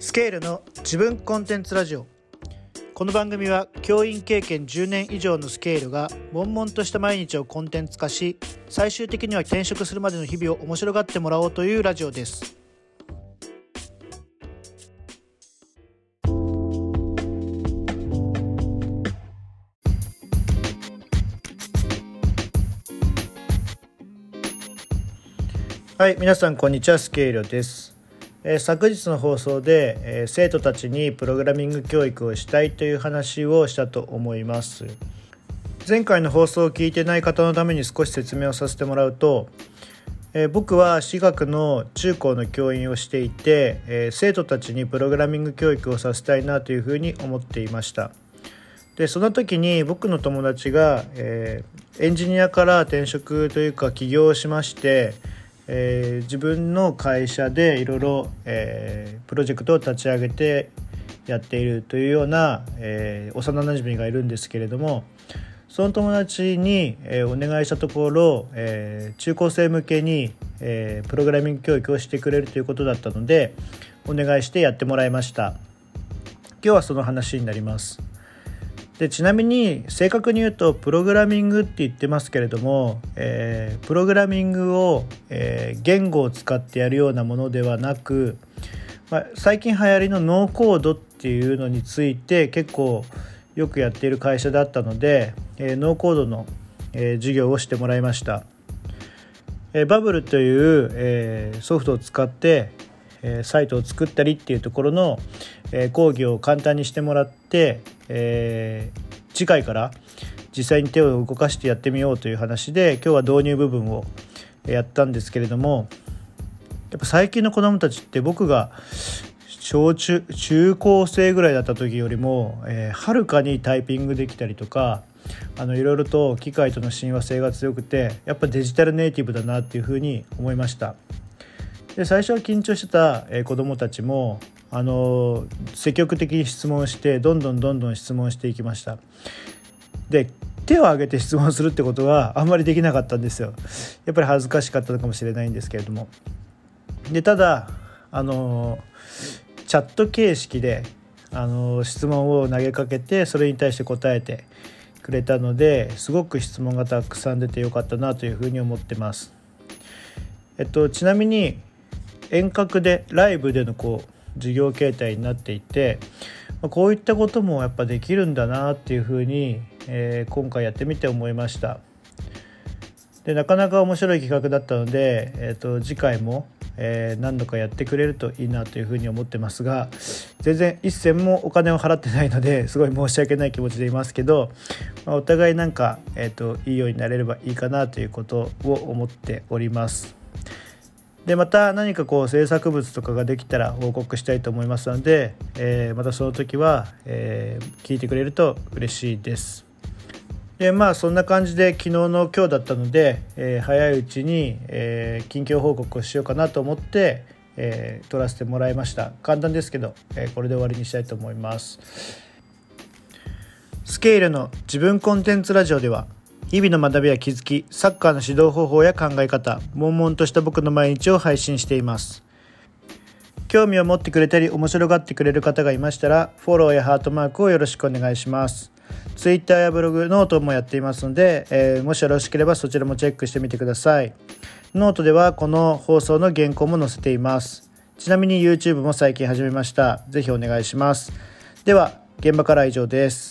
スケールの自分コンテンツラジオ。この番組は教員経験10年以上のスケールが悶々とした毎日をコンテンツ化し最終的には転職するまでの日々を面白がってもらおうというラジオです。はい皆さんこんにちは。スケールです。え昨日の放送で、え生徒たちにプログラミング教育をしたいという話をしたと思います。前回の放送を聞いてない方のために少し説明をさせてもらうと、え僕は私学の中高の教員をしていて、え生徒たちにプログラミング教育をさせたいなというふうに思っていました。でその時に僕の友達が、えーエンジニアから転職というか起業しまして、えー自分の会社でいろいろプロジェクトを立ち上げてやっているというような、えー幼なじみがいるんですけれどもその友達に、えーお願いしたところ、えー中高生向けに、えプログラミング教育をしてくれるということだったのでお願いしてやってもらいました。今日はその話になります。でちなみに正確に言うとプログラミングって言ってますけれども、えープログラミングを、えー言語を使ってやるようなものではなく、まあ、最近流行りのノーコードっていうのについて結構よくやっている会社だったので、えーノーコードの、え授業をしてもらいました。えバブルという、えソフトを使って、えサイトを作ったりっていうところの、え講義を簡単にしてもらって、え次回から実際に手を動かしてやってみようという話で今日は導入部分をやったんですけれどもやっぱ最近の子どもたちって僕が小中中高生ぐらいだった時よりも、えーはるかにタイピングできたりとかあのいろいろと機械との親和性が強くてやっぱデジタルネイティブだなっていうふうに思いました。で最初は緊張してた、え子どもたちもあの積極的に質問してどんどんどんどん質問していきました。で手を挙げて質問するってことはあんまりできなかったんですよ。やっぱり恥ずかしかったのかもしれないんですけれども。でただあのチャット形式であの質問を投げかけてそれに対して答えてくれたのですごく質問がたくさん出てよかったなというふうに思ってます。えっと、ちなみに遠隔でライブでのこう授業形態になっていてまあこういったこともやっぱできるんだなっていうふうに、えー今回やってみて思いました。でなかなか面白い企画だったので、えー、と次回も、えー何度かやってくれるといいなというふうに思ってますが全然一銭もお金を払ってないのですごい申し訳ない気持ちでいますけど、まあお互いなんか、えー、といいようになれればいいかなということを思っております。でまた何かこう制作物とかができたら報告したいと思いますので、えーまたその時は、えー聞いてくれると嬉しいです。でまあそんな感じで昨日の今日だったので、えー早いうちに、え近況報告をしようかなと思って、え撮らせてもらいました簡単ですけど、えこれで終わりにしたいと思いますスケールの自分コンテンツラジオでは日々の学びや気づきサッカーの指導方法や考え方悶々とした僕の毎日を配信しています。興味を持ってくれたり面白がってくれる方がいましたらフォローやハートマークをよろしくお願いします。ツイッターやブログノートもやっていますので、えーもしよろしければそちらもチェックしてみてください。ノートではこの放送の原稿も載せています。ちなみに YouTube も最近始めました。ぜひお願いします。では現場からは以上です。